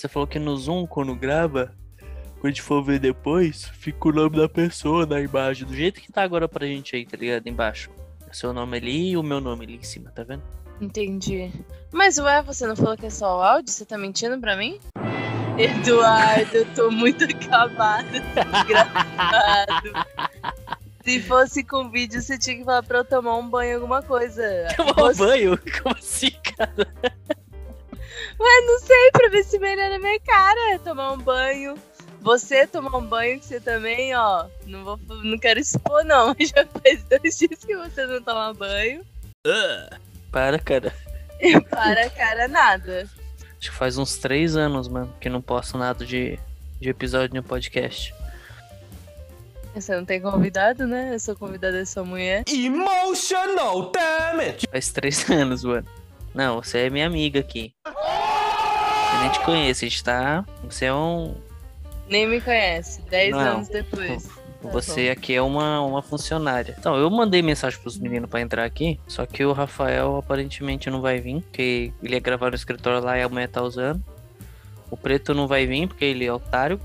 você falou que no Zoom, quando grava, quando a gente for ver depois, fica o nome da pessoa na imagem, do jeito que tá agora pra gente aí, tá ligado? Embaixo. Seu nome ali e o meu nome ali em cima, tá vendo? Entendi. Mas ué, você não falou que é só o áudio? Você tá mentindo pra mim? Eduardo, eu tô muito acabado, desgraçado. Se fosse com vídeo, você tinha que falar pra eu tomar um banho, alguma coisa. Tomar um Você- banho? Como assim, cara? Ué, não sei, pra ver se melhora a minha cara. Tomar um banho. Você tomar um banho, que você também, ó. Não, vou, não quero expor, não. mas Já faz dois dias que você não toma banho. Para, cara. Para, cara, nada. Acho que faz uns três anos, mano, que não posto nada de, de episódio no podcast. Você não tem convidado, né? Eu sou convidada da sua mulher. Emotional damage. Faz três anos, mano. Não, você é minha amiga aqui. Eu nem te conheço, a gente tá. Você é um. Nem me conhece. Dez Não. anos depois. Tá Você aqui é uma, uma funcionária. Então, eu mandei mensagem pros meninos pra entrar aqui, só que o Rafael aparentemente não vai vir, porque ele ia gravar no escritório lá e a mulher tá usando. O Preto não vai vir, porque ele é otário.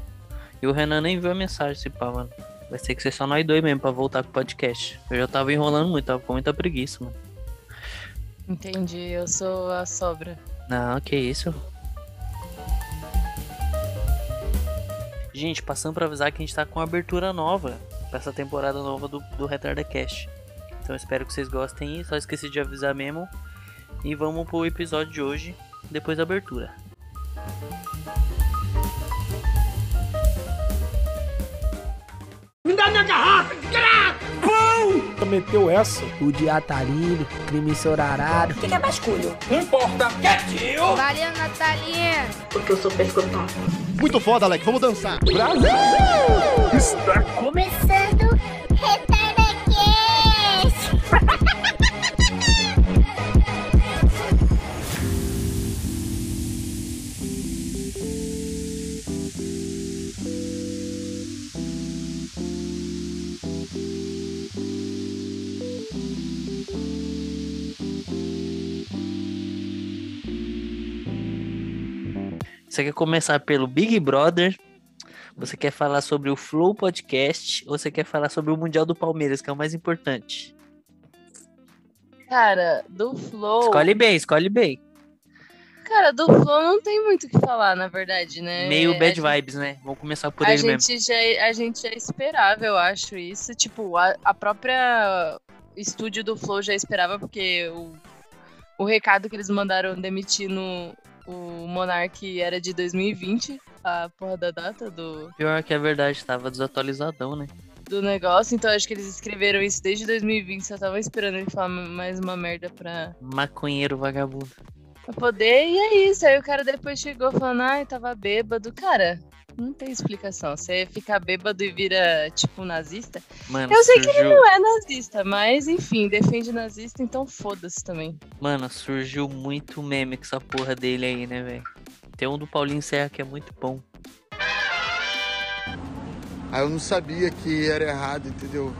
E o Renan nem viu a mensagem, se pá, mano. Vai ter que ser só nós dois mesmo pra voltar pro podcast. Eu já tava enrolando muito, tava com muita preguiça, mano. Entendi, eu sou a sobra. Não, que isso. Gente, passando pra avisar que a gente tá com uma abertura nova pra essa temporada nova do, do Retarda Cast. Então espero que vocês gostem só esqueci de avisar mesmo. E vamos pro episódio de hoje, depois da abertura. Meteu essa. O dia tá lindo, crime ensorarado. O que, que é basculho? Não importa. Quietinho. Valeu, Natalinha! Porque eu sou pescotão. Muito foda, Alec. Vamos dançar. Começando Você quer começar pelo Big Brother? Você quer falar sobre o Flow Podcast? Ou você quer falar sobre o Mundial do Palmeiras, que é o mais importante? Cara, do Flow. Escolhe bem, escolhe bem. Cara, do Flow não tem muito o que falar, na verdade, né? Meio A bad gente- vibes, né? Vamos começar por a ele mesmo. gente, já, a gente já esperava, eu acho, isso. Tipo, a, a própria estúdio do Flow já esperava, porque o, o recado que eles mandaram demitindo o Monark era de 2020, a porra da data do, Pior que a verdade, tava desatualizadão, né? do negócio. Então acho que eles escreveram isso desde 2020, só tava esperando ele falar mais uma merda pra, Maconheiro vagabundo. pra poder. E é isso. Aí o cara depois chegou falando, ai, tava bêbado. Cara, não tem explicação. Você fica bêbado e vira, tipo, nazista. Mano, Eu sei que surgiu... Não é nazista, mas enfim, defende nazista, então foda-se também. Mano, surgiu muito meme com essa porra dele aí, né, velho? Tem um do Paulinho Serra que é muito bom. Aí eu não sabia que era errado, entendeu?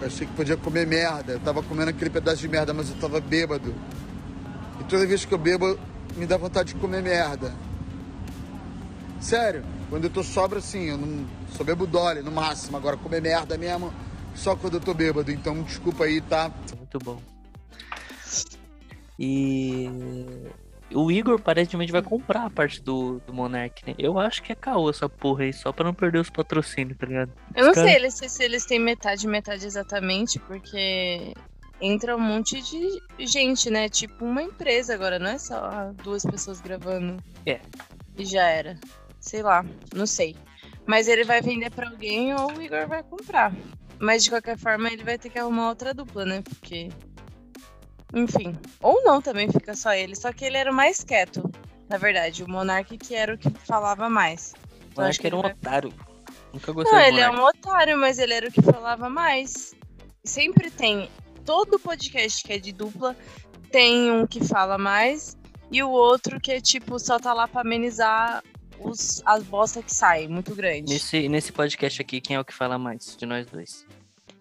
Eu achei que podia comer merda. Eu tava comendo aquele pedaço de merda, mas eu tava bêbado. E toda vez que eu bebo, me dá vontade de comer merda. Sério, quando eu tô sobra assim, eu não só bebo dole no máximo. Agora comer merda mesmo, só quando eu tô bêbado. Então desculpa aí, tá? Muito bom. E o Igor aparentemente vai comprar a parte do, do Monark, né? Eu acho que é caô essa porra aí, só pra não perder os patrocínios, tá ligado? Eu não sei eles- se eles têm metade, metade exatamente, porque entra um monte de gente, né? Tipo uma empresa agora, não é só duas pessoas gravando. É. E já era. Sei lá, não sei. Mas ele vai vender pra alguém ou o Igor vai comprar. Mas de qualquer forma ele vai ter que arrumar outra dupla, né? Porque. Enfim. Ou não também fica só ele. Só que ele era o mais quieto, na verdade. O Monark que era o que falava mais. Então, Eu acho que era um vai- otário. Nunca gostei Não, ele é um otário, mas ele era o que falava mais. Sempre tem. Todo podcast que é de dupla tem um que fala mais e o outro que é tipo, só tá lá pra amenizar os, as bosta que saem, muito grande. Nesse, nesse podcast aqui, quem é o que fala mais de nós dois?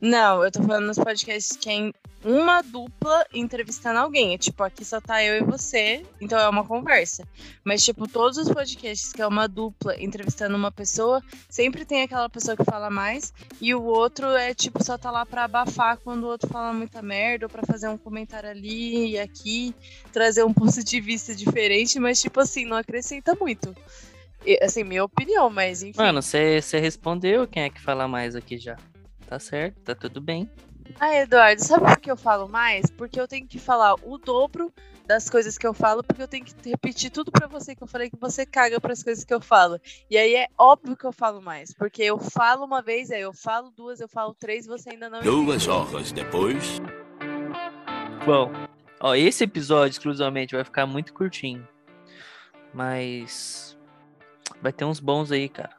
Não, eu tô falando nos podcasts que é em- uma dupla entrevistando alguém. É tipo, aqui só tá eu e você, então é uma conversa. Mas, tipo, todos os podcasts que é uma dupla entrevistando uma pessoa, sempre tem aquela pessoa que fala mais, e o outro é, tipo, só tá lá pra abafar quando o outro fala muita merda, ou pra fazer um comentário ali e aqui, trazer um ponto de vista diferente, mas, tipo assim, não acrescenta muito. Assim, minha opinião, mas enfim. Mano, você respondeu quem é que fala mais aqui já. Tá certo, tá tudo bem. Ah, Eduardo, sabe por que eu falo mais? Porque eu tenho que falar o dobro das coisas que eu falo, porque eu tenho que repetir tudo pra você que eu falei que você caga pras coisas que eu falo. E aí é óbvio que eu falo mais, porque eu falo uma vez, aí eu falo duas, eu falo três, você ainda não Duas horas depois. Bom, ó, esse episódio exclusivamente vai ficar muito curtinho. Mas vai ter uns bons aí, cara.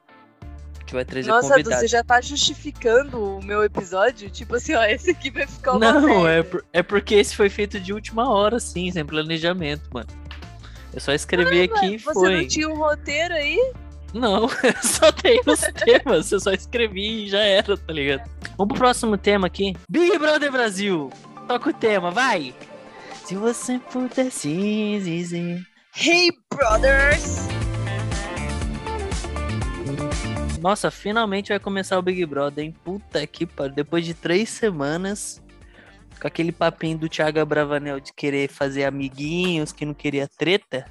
A gente vai trazer Nossa, convidados. você já tá justificando o meu episódio? Tipo assim, ó, esse aqui vai ficar uma Não, é, por- é porque esse foi feito de última hora, sim, sem planejamento, mano. Eu só escrevi aqui e Você foi. não tinha um roteiro aí? Não, eu só tenho os temas, eu só escrevi e já era, tá ligado? Vamos pro próximo tema aqui. Big Brother Brasil. Toca o tema, vai! Se você pudesse dizer. Hey, brothers! Nossa, finalmente vai começar o Big Brother, hein? Puta que pariu. Depois de três semanas, com aquele papinho do Thiago Bravanel de querer fazer amiguinhos, que não queria treta,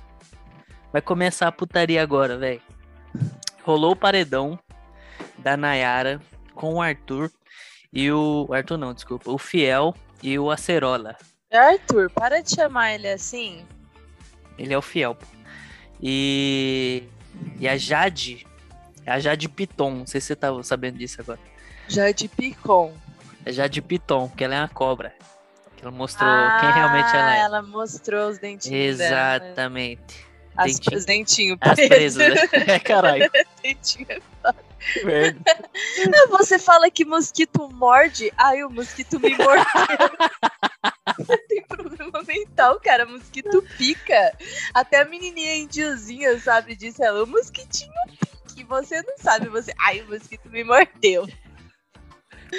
vai começar a putaria agora, velho. Rolou o paredão da Nayara com o Arthur e o. Arthur não, desculpa. O Fiel e o Acerola. Arthur, para de chamar ele assim. Ele é o Fiel, pô. E. E a Jade. É a Jade Piton. Não sei se você tá sabendo disso agora. Jade Picon. É Jade Piton, que ela é uma cobra. Ela mostrou quem realmente ela Ah, é. ela mostrou os dentinhos dela, né? Exatamente. As, Dentinho. os dentinhos As presas, né? É, caralho. Dentinho. Merda. Você fala que mosquito morde, ai, o mosquito me mordeu. Tem problema mental, cara. Mosquito pica. Até a menininha indiozinha sabe disso. Ela, o mosquitinho pica. Você não sabe. Você, ai, o mosquito me mordeu.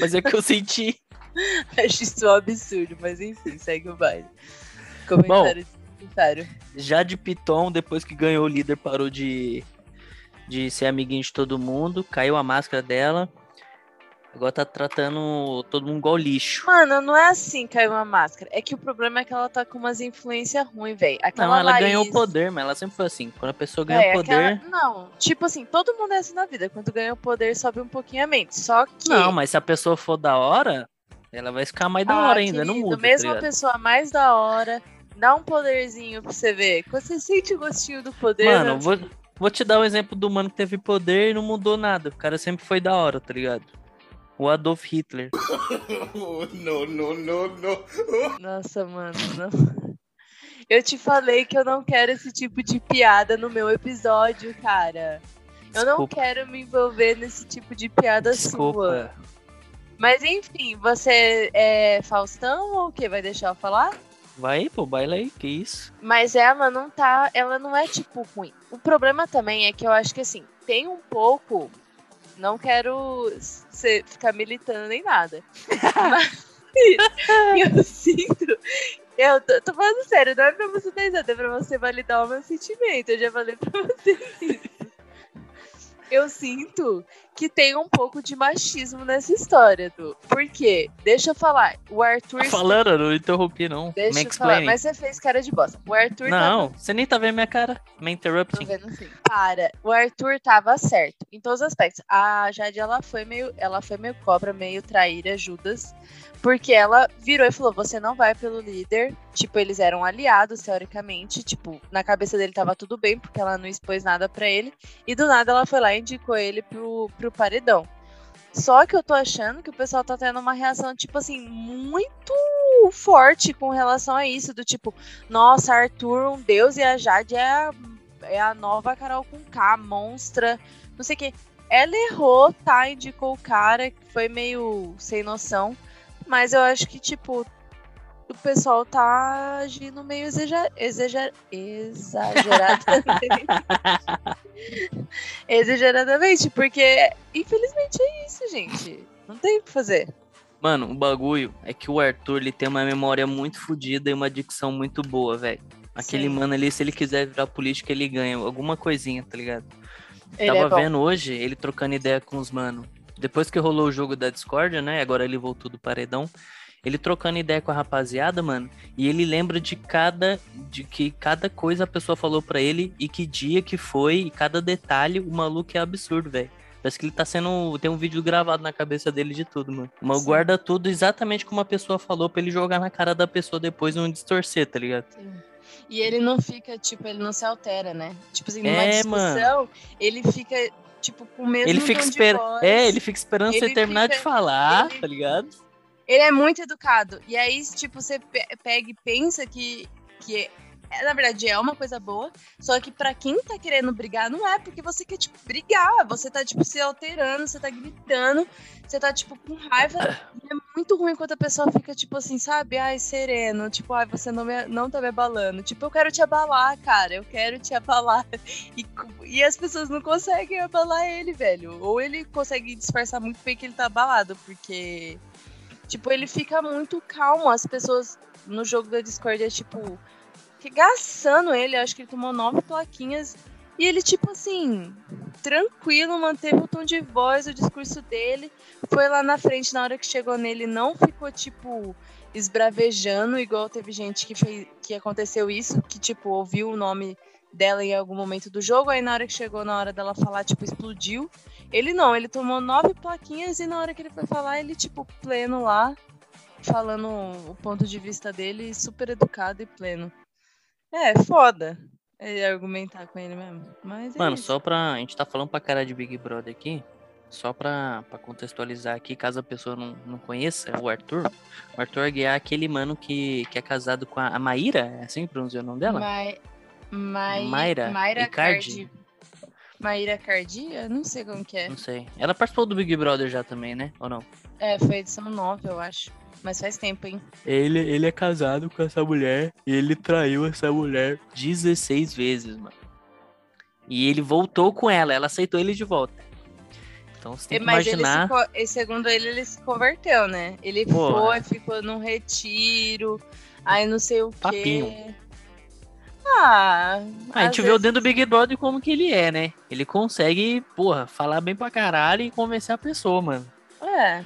Mas é que eu senti. Acho isso um absurdo, mas enfim, segue o baile. Comentário desnecessário. Jade Piton, depois que ganhou o líder, parou de, de ser amiguinho de todo mundo. Caiu a máscara dela. Agora tá tratando todo mundo igual lixo. Mano, não é assim caiu uma máscara. É que o problema é que ela tá com umas influências ruins, velho. Não, ela ganhou poder, mas ela sempre foi assim. Quando a pessoa ganha É, poder. aquela- Não, tipo assim, todo mundo é assim na vida. Quando ganha o poder, sobe um pouquinho a mente. Só que. Não, mas se a pessoa for da hora, ela vai ficar mais da Ah, hora ainda, não querido, muda. tá Mesmo a ligado? pessoa mais da hora, dá um poderzinho pra você ver. Quando você sente o gostinho do poder. Mano, né? vou, vou te dar um exemplo do mano que teve poder e não mudou nada. O cara sempre foi da hora, tá ligado? O Adolf Hitler. no, no, no, no. Nossa, mano, não. Eu te falei que eu não quero esse tipo de piada no meu episódio, cara. Eu não quero me envolver nesse tipo de piada sua. Desculpa. Mas enfim, você é Faustão ou o quê? Vai deixar eu falar? Vai pô, baila aí, que isso. Mas ela não tá. Ela não é, tipo, ruim. O problema também é que eu acho que assim, tem um pouco. Não quero ser, ficar militando nem nada. Mas eu sinto. Eu tô, tô falando sério, não é pra você dar risada, é pra você validar o meu sentimento. Eu já falei pra você isso. Eu sinto que tem um pouco de machismo nessa história, Du. Por quê? Deixa eu falar. O Arthur. Tá falando, eu não interrompi, não. Deixa Me eu falar, explain. mas você fez cara de bosta. O Arthur tava Não, você nem tá vendo minha cara. Me Tô interrupting. vendo sim. Para, o Arthur tava certo em todos os aspectos. A Jade, ela foi meio, ela foi meio cobra, meio traíra, Judas, porque ela virou e falou: "Você não vai pelo líder". Tipo, eles eram aliados teoricamente, tipo, na cabeça dele tava tudo bem, porque ela não expôs nada pra ele, e do nada ela foi lá e indicou ele pro, pro paredão. Só que eu tô achando que o pessoal tá tendo uma reação, tipo assim, muito forte com relação a isso, do tipo, nossa, Arthur, um deus, e a Jade é a é a nova Carol com K, monstra, não sei o que. Ela errou, tá? Indicou o cara, que foi meio sem noção. Mas eu acho que, tipo, o pessoal tá agindo meio exager... exager... exageradamente. exageradamente, porque infelizmente é isso, gente. Não tem o que fazer. Mano, o bagulho é que o Arthur ele tem uma memória muito fodida e uma dicção muito boa, velho. Aquele Sim. mano ali, se ele quiser virar político, ele ganha alguma coisinha, tá ligado? Ele Tava é vendo hoje ele trocando ideia com os mano. Depois que rolou o jogo da Discord, né? Agora ele voltou do paredão. Ele trocando ideia com a rapaziada, mano, e ele lembra de cada de que cada coisa a pessoa falou pra ele e que dia que foi e cada detalhe, o maluco é absurdo, velho. Parece que ele tá sendo. Tem um vídeo gravado na cabeça dele de tudo, mano. Mas Sim. guarda tudo exatamente como a pessoa falou pra ele jogar na cara da pessoa depois e não distorcer, tá ligado? E ele não fica, tipo, ele não se altera, né? Tipo assim, numa É, mano. discussão, ele fica, tipo, com o mesmo ele fica de esperando. É, ele fica esperando você Ele terminar de fica- falar, ele- tá ligado? Ele é muito educado. E aí, tipo, você pe- pega e pensa que, que é, na verdade, é uma coisa boa. Só que pra quem tá querendo brigar, não é porque você quer, tipo, brigar. Você tá, tipo, se alterando, você tá gritando, você tá, tipo, com raiva. E é muito ruim quando a pessoa fica, tipo assim, sabe? Ai, sereno. Tipo, ai, você não, me, não tá me abalando. Tipo, eu quero te abalar, cara. Eu quero te abalar. E, e as pessoas não conseguem abalar ele, velho. Ou ele consegue disfarçar muito bem que ele tá abalado, porque. Tipo, ele fica muito calmo. As pessoas no jogo da Discord é tipo. Regaçando ele. Acho que ele tomou nove plaquinhas. E ele, tipo assim, tranquilo, manteve o tom de voz, o discurso dele. Foi lá na frente, na hora que chegou nele, não ficou, tipo, esbravejando, igual teve gente que fez. que aconteceu isso, que, tipo, ouviu o nome dela em algum momento do jogo, aí na hora que chegou na hora dela falar, tipo, explodiu. Ele não, ele tomou nove plaquinhas e na hora que ele foi falar, ele, tipo, pleno lá, falando o ponto de vista dele, super educado e pleno. É, foda ele argumentar com ele mesmo. Mas é Mano, isso. só pra. A gente tá falando pra cara de Big Brother aqui. Só pra, pra contextualizar aqui, caso a pessoa não, não conheça, o Arthur. O Arthur Aguiar é aquele mano que, que é casado com a, a Maíra, é assim que pronuncia o nome dela? Mai... Mai... Mayra Mayra Icardi? Cardi. Maíra Cardi? Eu não sei como que é. Não sei. Ela participou do Big Brother já também, né? Ou não? É, foi edição 9, eu acho. Mas faz tempo, hein? Ele, ele é casado com essa mulher e ele traiu essa mulher 16 vezes, mano. E ele voltou com ela, ela aceitou ele de volta. Então você tem que Mas imaginar. ele se, segundo ele, ele se converteu, né? Ele Pô, foi, é. ficou num retiro, aí não sei o quê. Papinho. Ah, Ah, a gente às vê o vezes- dentro do Big Brother como que ele é, né? Ele consegue, porra, falar bem pra caralho e convencer a pessoa, mano. É.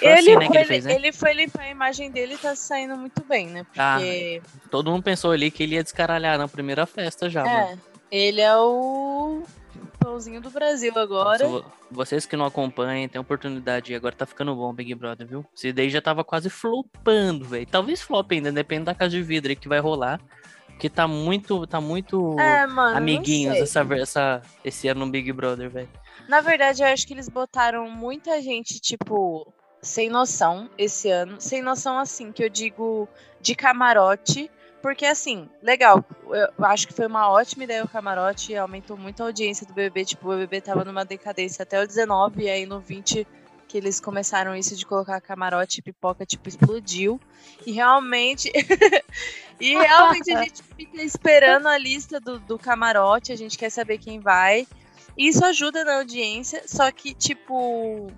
Ele, assim, né, foi, ele fez, né? ele foi limpar a imagem dele e tá saindo muito bem, né? Tá. Porque. Todo mundo pensou ali que ele ia descaralhar na primeira festa já, mano. é, ele é o pãozinho do Brasil agora. Vo- Vocês que não acompanham, tem oportunidade. Agora tá ficando bom o Big Brother, viu? Esse daí já tava quase flopando, velho. Talvez flop ainda, depende da casa de vidro aí que vai rolar. Porque tá muito, tá muito É, mano. amiguinhos essa, essa, esse ano no Big Brother, velho. Na verdade, eu acho que eles botaram muita gente, tipo, sem noção esse ano. Sem noção, assim, que eu digo de camarote. Porque, assim, legal. Eu acho que foi uma ótima ideia o camarote. Aumentou muito a audiência do BBB. Tipo, o BBB tava numa decadência até o 19. E aí no 20 que eles começaram isso de colocar camarote e pipoca, tipo, explodiu. E realmente. e realmente a gente fica esperando a lista do, do camarote. A gente quer saber quem vai. Isso ajuda na audiência, só que, tipo,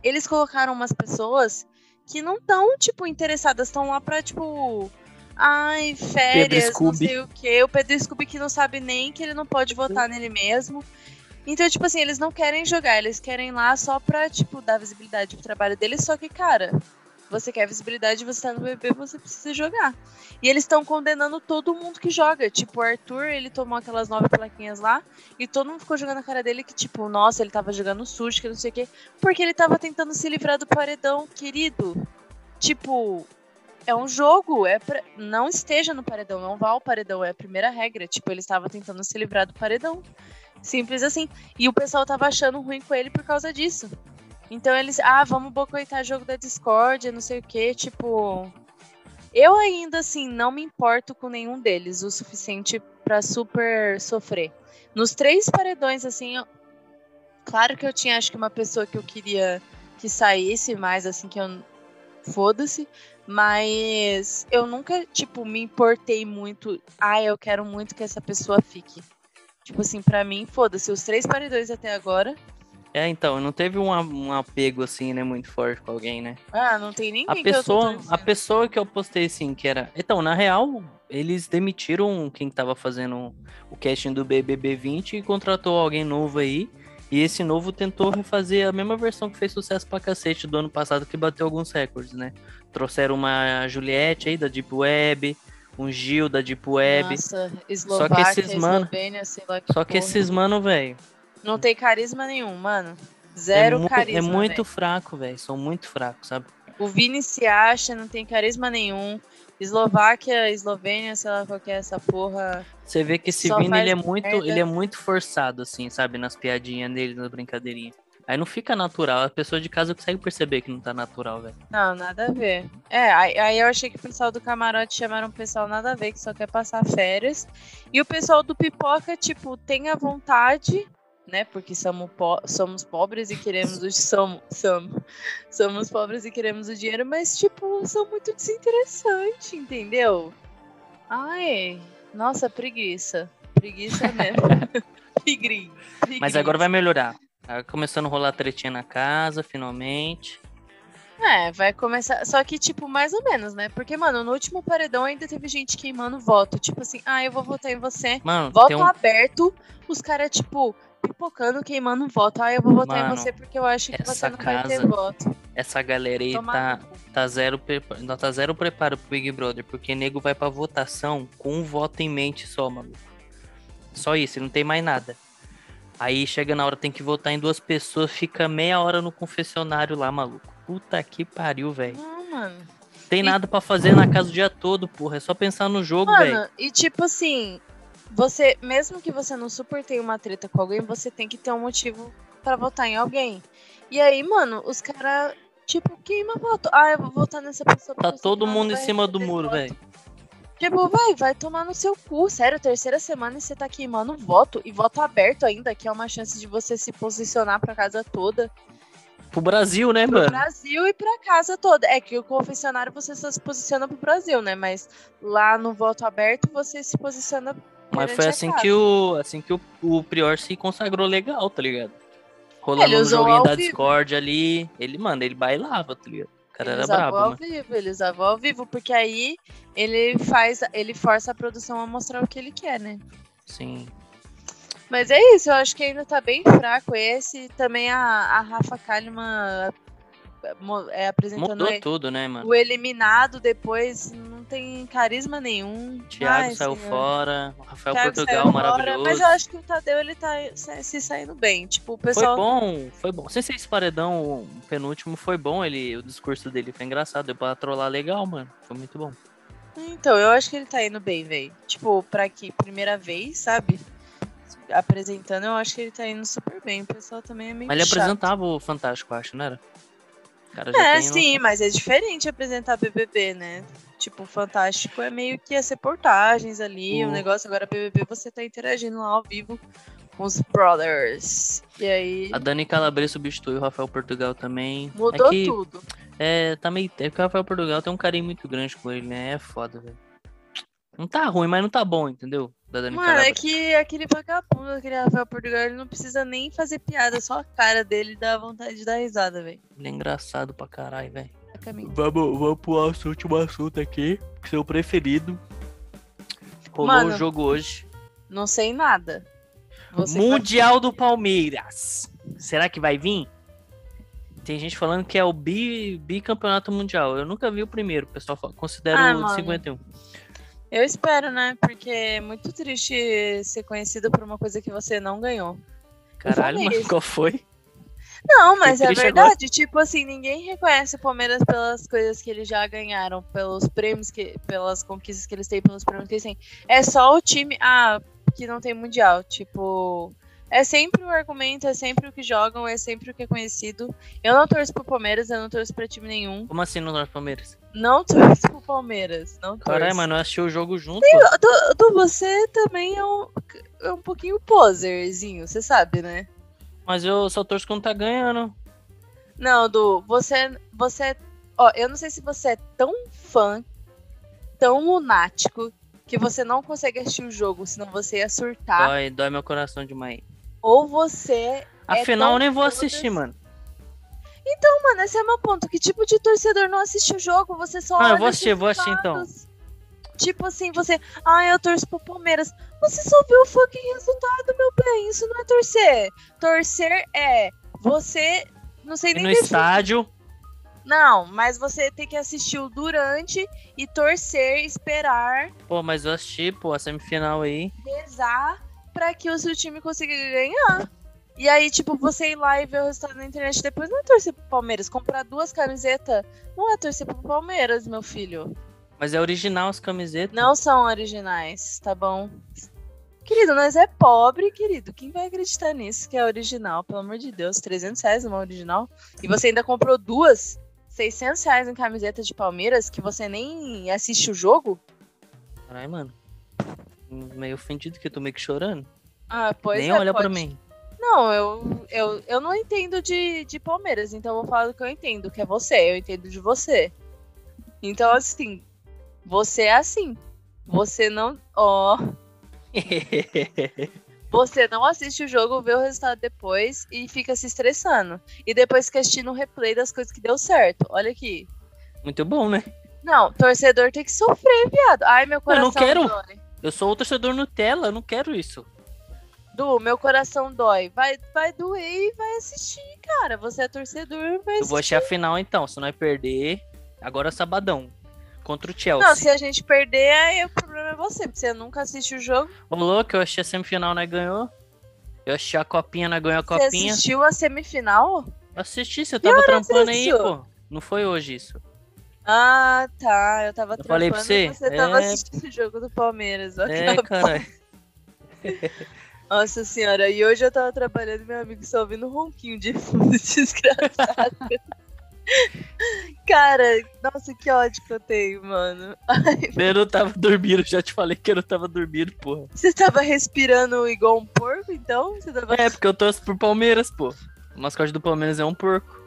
eles colocaram umas pessoas que não estão, tipo, interessadas, estão lá pra, tipo, ai, férias, não sei o quê. O Pedro Scooby que não sabe nem que ele não pode votar nele mesmo. Então, tipo assim, eles não querem jogar, eles querem lá só pra, tipo, dar visibilidade pro trabalho deles, só que, cara, você quer visibilidade, você tá no BBB, você precisa jogar. E eles estão condenando todo mundo que joga. Tipo, o Arthur, ele tomou aquelas nove plaquinhas lá, e todo mundo ficou jogando na cara dele que, tipo, nossa, ele tava jogando sujo, que não sei o quê. Porque ele tava tentando se livrar do paredão, querido. Tipo, é um jogo, é pra... não esteja no paredão, não vá ao paredão, é a primeira regra. Tipo, ele estava tentando se livrar do paredão. Simples assim. E o pessoal tava achando ruim com ele por causa disso. Então eles, ah, vamos boicotar jogo da Discord, não sei o que, tipo. Eu ainda assim não me importo com nenhum deles o suficiente pra super sofrer. Nos três paredões, assim, eu- claro que eu tinha acho que uma pessoa que eu queria que saísse mais, assim, que eu. Foda-se. Mas eu nunca, tipo, me importei muito. Ah, eu quero muito que essa pessoa fique. Tipo assim, pra mim, foda-se. Os três paredões até agora, É, então, não teve um, um apego assim, né, muito forte com alguém, né? Ah, não tem ninguém A pessoa, a pessoa que eu postei assim, que era. Então, na real, eles demitiram quem tava fazendo o casting do BBB 20 e contratou alguém novo aí. E esse novo tentou refazer a mesma versão que fez sucesso pra cacete do ano passado, que bateu alguns recordes, né? Trouxeram uma Juliette aí da Deep Web, um Gil da Deep Web. Nossa, Eslováquia, esses mano- Eslovênia, sei lá que Só que porra. esses mano, velho. Não tem carisma nenhum, mano. É, Zero mu- carisma. é muito velho. fraco, velho. São muito fracos, sabe? O Vini se acha, não tem carisma nenhum. Eslováquia, Eslovênia, sei lá qual que é essa porra. Você vê que esse Só Vini, ele é muito, ele é muito forçado, assim, sabe? Nas piadinhas dele, nas brincadeirinhas. Aí não fica natural. A pessoa de casa consegue perceber que não tá natural, velho. Não, nada a ver. É, aí, aí eu achei que o pessoal do camarote chamaram um pessoal nada a ver, que só quer passar férias. E o pessoal do pipoca, tipo, tem a vontade, né? Porque somos, po- somos pobres e queremos o. Somos, somos, somos pobres e queremos o dinheiro, mas, tipo, são muito desinteressantes, entendeu? Ai, nossa, preguiça. Preguiça mesmo. Pigrim. Mas agora vai melhorar. Tá começando a rolar tretinha na casa, finalmente. É, vai começar. Só que, tipo, mais ou menos, né? Porque, mano, no último paredão ainda teve gente queimando voto. Tipo assim, ah, eu vou votar em você. Mano, Voto um. aberto, os caras, tipo, pipocando, queimando voto. Ah, eu vou votar Mano, em você porque eu acho que você não vai ter casa voto. Essa galera aí Tomar tá, tá, zero não tá zero preparo pro Big Brother, porque nego vai pra votação com um voto em mente só, maluco. Só isso, não tem mais nada. Aí chega na hora, tem que votar em duas pessoas, fica meia hora no confessionário lá, maluco. Puta que pariu, velho. Não, mano. Tem E- nada pra fazer na casa o dia todo, porra. É só pensar no jogo, velho. Mano, e tipo assim, você, mesmo que você não super tenha uma treta com alguém, você tem que ter um motivo pra votar em alguém. E aí, mano, os caras, tipo, queima voto. Ah, eu vou votar nessa pessoa. Tá todo mundo em cima do muro, velho. Tipo, vai, vai tomar no seu cu. Sério, terceira semana e você tá queimando voto. E voto aberto ainda, que é uma chance de você se posicionar pra casa toda. Pro Brasil, né, Pro mano? Brasil e pra casa toda. É que o confessionário você só se posiciona pro Brasil, né? Mas lá no voto aberto você se posiciona. Mas foi assim que o assim que o, o Prior se consagrou legal, tá ligado? Rolando usou joguinho da. Discord ali. Ele, mano, ele bailava, tá ligado? Cara ele era usava brabo, ao mano. vivo, ele usava ao vivo, porque aí ele faz, ele força a produção a mostrar o que ele quer, né? Sim. Mas é isso, eu acho que ainda tá bem fraco esse. Também a, a Rafa Kalimann é, apresentando Mudou ele- tudo, né, mano? o eliminado depois, não tem carisma nenhum. Thiago Ai, saiu senhor. fora, o Rafael Thiago Portugal saiu fora, maravilhoso. Mas eu acho que o Tadeu ele tá se saindo bem. Tipo, o Foi pessoal. bom, foi bom. Sem ser esse paredão, o penúltimo foi bom, ele, o discurso dele foi engraçado, deu pra trollar legal, mano. Foi muito bom. Então, eu acho que ele tá indo bem, velho. Tipo, pra que primeira vez, sabe? Apresentando, eu acho que ele tá indo super bem. O pessoal também é meio Mas ele chato. apresentava o Fantástico, acho, não era? O cara já É, tem sim, mas é diferente apresentar BBB, né? Tipo, Fantástico é meio que as reportagens ali, o Uhum. negócio. Agora, BBB, você tá interagindo lá ao vivo com os brothers. E aí, A Dani Calabresa substituiu o Rafael Portugal também. mudou é que, tudo. É, tá meio. É que o Rafael Portugal tem um carinho muito grande com ele, né? É foda, velho. Não tá ruim, mas não tá bom, entendeu? Da Dani Mano, é que aquele vagabundo, aquele Rafael Portugal, ele não precisa nem fazer piada, só a cara dele dá vontade de dar risada, velho. Ele é engraçado pra caralho, velho. Caminho. Vamos, vamos pro nosso último assunto aqui. Seu preferido. Rolou Mano, o jogo hoje. Não sei nada. Você Mundial do Palmeiras. Será que vai vir? Tem gente falando que é o bi, bicampeonato mundial. Eu nunca vi o primeiro. O pessoal fala- considera Ah, o mano. 51. Eu espero, né? Porque é muito triste ser conhecido por uma coisa que você não ganhou. Caralho, mano, qual foi? Não, mas é verdade. Tipo assim, ninguém reconhece o Palmeiras pelas coisas que eles já ganharam, pelos prêmios, que, pelas conquistas que eles têm, pelos prêmios que eles têm. É só o time, ah, que não tem mundial. Tipo, é sempre o argumento, é sempre o que jogam, é sempre o que é conhecido. Eu não torço pro Palmeiras, eu não torço pra time nenhum. Como assim no Norte Palmeiras? Não torço pro Palmeiras, não torço. Caralho, mano, eu assisti o jogo junto. pô. Du, Du, você também é um, é um pouquinho poserzinho, você sabe, né? Mas eu só torço quando tá ganhando. Não, Du, você, você. Ó, eu não sei se você é tão fã, tão lunático, que você não consegue assistir o jogo, senão você ia surtar. Dói, dói meu coração demais. Ou você Afinal, tão eu nem vou assistir, mano. Então, mano, esse é meu ponto. Que tipo de torcedor não assiste o jogo? Você só Ah, eu vou assistir, vou assistir, então. Tipo assim, você. Ah, eu torço pro Palmeiras. Você só viu o fucking resultado, meu bem. Isso não é torcer. Torcer é você. Não sei E nem no definir. estádio, Não, mas você tem que assistir o durante e torcer, esperar, pô, mas eu assisti, pô, a semifinal aí. rezar pra que o seu time consiga ganhar. E aí, tipo, você ir lá e ver o resultado na internet depois não é torcer pro Palmeiras. Comprar duas camisetas não é torcer pro Palmeiras, meu filho. Mas é original as camisetas. Não são originais, tá bom? Querido, nós é pobre, querido. Quem vai acreditar nisso que é original? Pelo amor de Deus, 300 reais numa original. E você ainda comprou duas, 600 reais em camiseta de Palmeiras, que você nem assiste o jogo? Caralho, mano. Meio ofendido que eu tô meio que chorando. Ah, pois Nem é, olha pra pode- mim. Não, eu, eu, eu não entendo de, de Palmeiras, então eu vou falar do que eu entendo, que é você. Eu entendo de você. Então, assim, você é assim. Você não. Ó. Você não assiste o jogo, vê o resultado depois e fica se estressando. E depois fica assistindo um replay das coisas que deu certo. Olha aqui. Muito bom, né? Não, torcedor tem que sofrer, viado. Ai, meu Eu coração não quero. dói. Eu sou o torcedor Nutella, eu não quero isso. Du, meu coração dói. Vai, vai doer e vai assistir, cara. Você é torcedor, vai Eu vou assistir. achar a final então, se nós perder, agora é sabadão. Contra o Chelsea. Não, se a gente perder, aí o problema é você, porque você nunca assiste o jogo. Ô louco, eu achei a semifinal, nós ganhou. Eu achei a copinha, nós ganhou a Você copinha. assistiu a semifinal? Assisti, você tava trampando aí, pô. Não foi hoje isso. Ah, tá. Eu tava Eu falei pra trampando você? você tava É. assistindo o jogo do Palmeiras. ó, É, caralho. Nossa senhora, e hoje eu tava trabalhando meu amigo só ouvindo um ronquinho de fundo desgraçado. Cara, nossa, que ódio que eu tenho, mano. Eu não tava dormindo, já te falei que eu não tava dormindo, porra. Você tava respirando igual um porco, então? Você tava... É, porque eu torço pro Palmeiras, pô. O mascote do Palmeiras é um porco.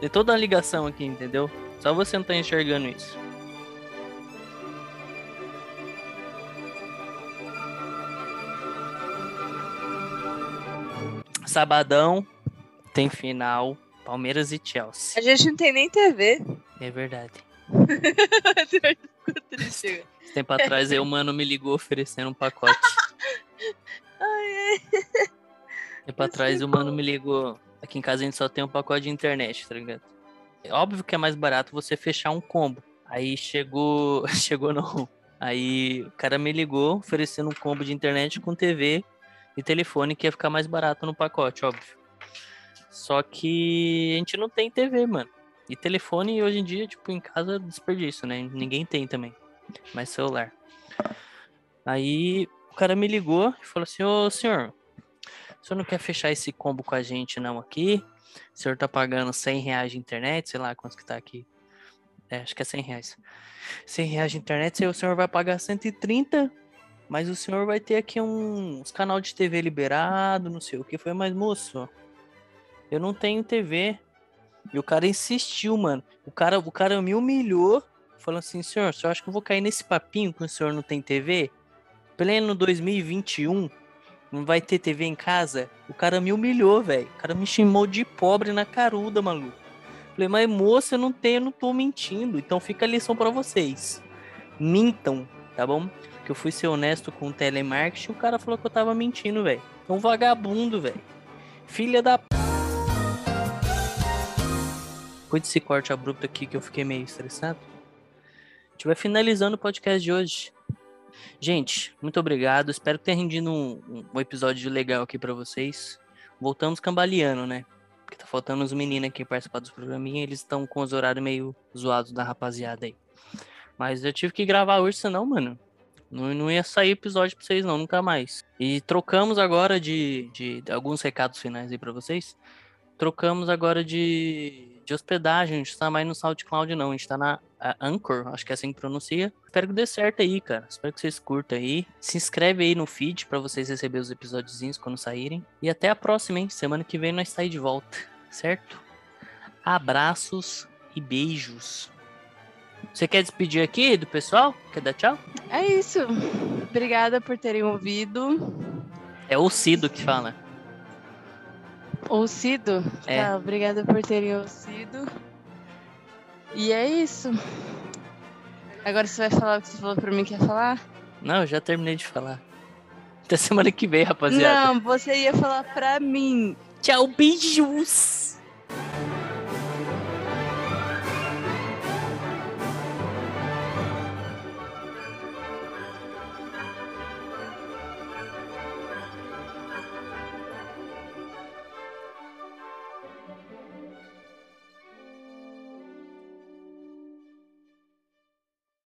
Tem toda uma ligação aqui, entendeu? Só você não tá enxergando isso. Sabadão tem final Palmeiras e Chelsea. A gente não tem nem TV. É verdade. Triste. Tempo atrás aí o mano me ligou oferecendo um pacote. Ai, ai. Tempo atrás o mano me ligou. Aqui em casa a gente só tem um pacote de internet, tá ligado? É óbvio que é mais barato você fechar um combo. Aí chegou. Chegou não. Aí o cara me ligou oferecendo um combo de internet com TV e telefone que ia ficar mais barato no pacote, óbvio. Só que a gente não tem TV, mano. E telefone hoje em dia, tipo, em casa desperdício, né? Ninguém tem também. Mais celular. Aí o cara me ligou e falou assim: Ô senhor, o senhor não quer fechar esse combo com a gente não aqui? O senhor tá pagando 100 reais de internet, sei lá quanto que tá aqui. É, acho que é 100 reais. 100 reais de internet, o senhor vai pagar 130, mas o senhor vai ter aqui um, uns canal de TV liberado, não sei o que. Foi, mas moço, eu não tenho TV. E o cara insistiu, mano. O cara, o cara me humilhou, falando assim, senhor, senhor acha que eu vou cair nesse papinho que o senhor não tem TV? Pleno 2021, não vai ter TV em casa? O cara me humilhou, velho. O cara me chamou de pobre na caruda, maluco. Falei, mas moça, eu não tenho, eu não tô mentindo. Então fica a lição pra vocês. Mintam, tá bom? Que eu fui ser honesto com o telemarketing o cara falou que eu tava mentindo, velho. É um vagabundo, velho. Filha da. p***. Cuide desse corte abrupto aqui que eu fiquei meio estressado. A gente vai finalizando o podcast de hoje. Gente, muito obrigado. Espero que tenha rendido um, um- episódio legal aqui pra vocês. Voltamos cambaleando, né? Porque tá faltando os meninos aqui participar dos programinhos. Eles estão com os horários meio zoados da rapaziada aí. Mas eu tive que gravar hoje, senão, mano. Não, não ia sair episódio pra vocês, não, nunca mais. E trocamos agora de, de alguns recados finais aí pra vocês. Trocamos agora de, de hospedagem. A gente tá mais no SoundCloud, não. A gente tá na Anchor, acho que é assim que pronuncia. Espero que dê certo aí, cara. Espero que vocês curtam aí. Se inscreve aí no feed pra vocês receberem os episódiozinhos quando saírem. E até a próxima, hein? Semana que vem nós sair de volta, certo? Abraços e beijos. Você quer despedir aqui do pessoal? Quer dar tchau? É isso. Obrigada por terem ouvido. É o Cido que fala. Oucido? É. Tá, obrigada por terem oucido. E é isso. Agora você vai falar o que você falou pra mim que ia falar? Não, eu já terminei de falar. Até semana que vem, rapaziada. Não, você ia falar pra mim. Tchau, beijos!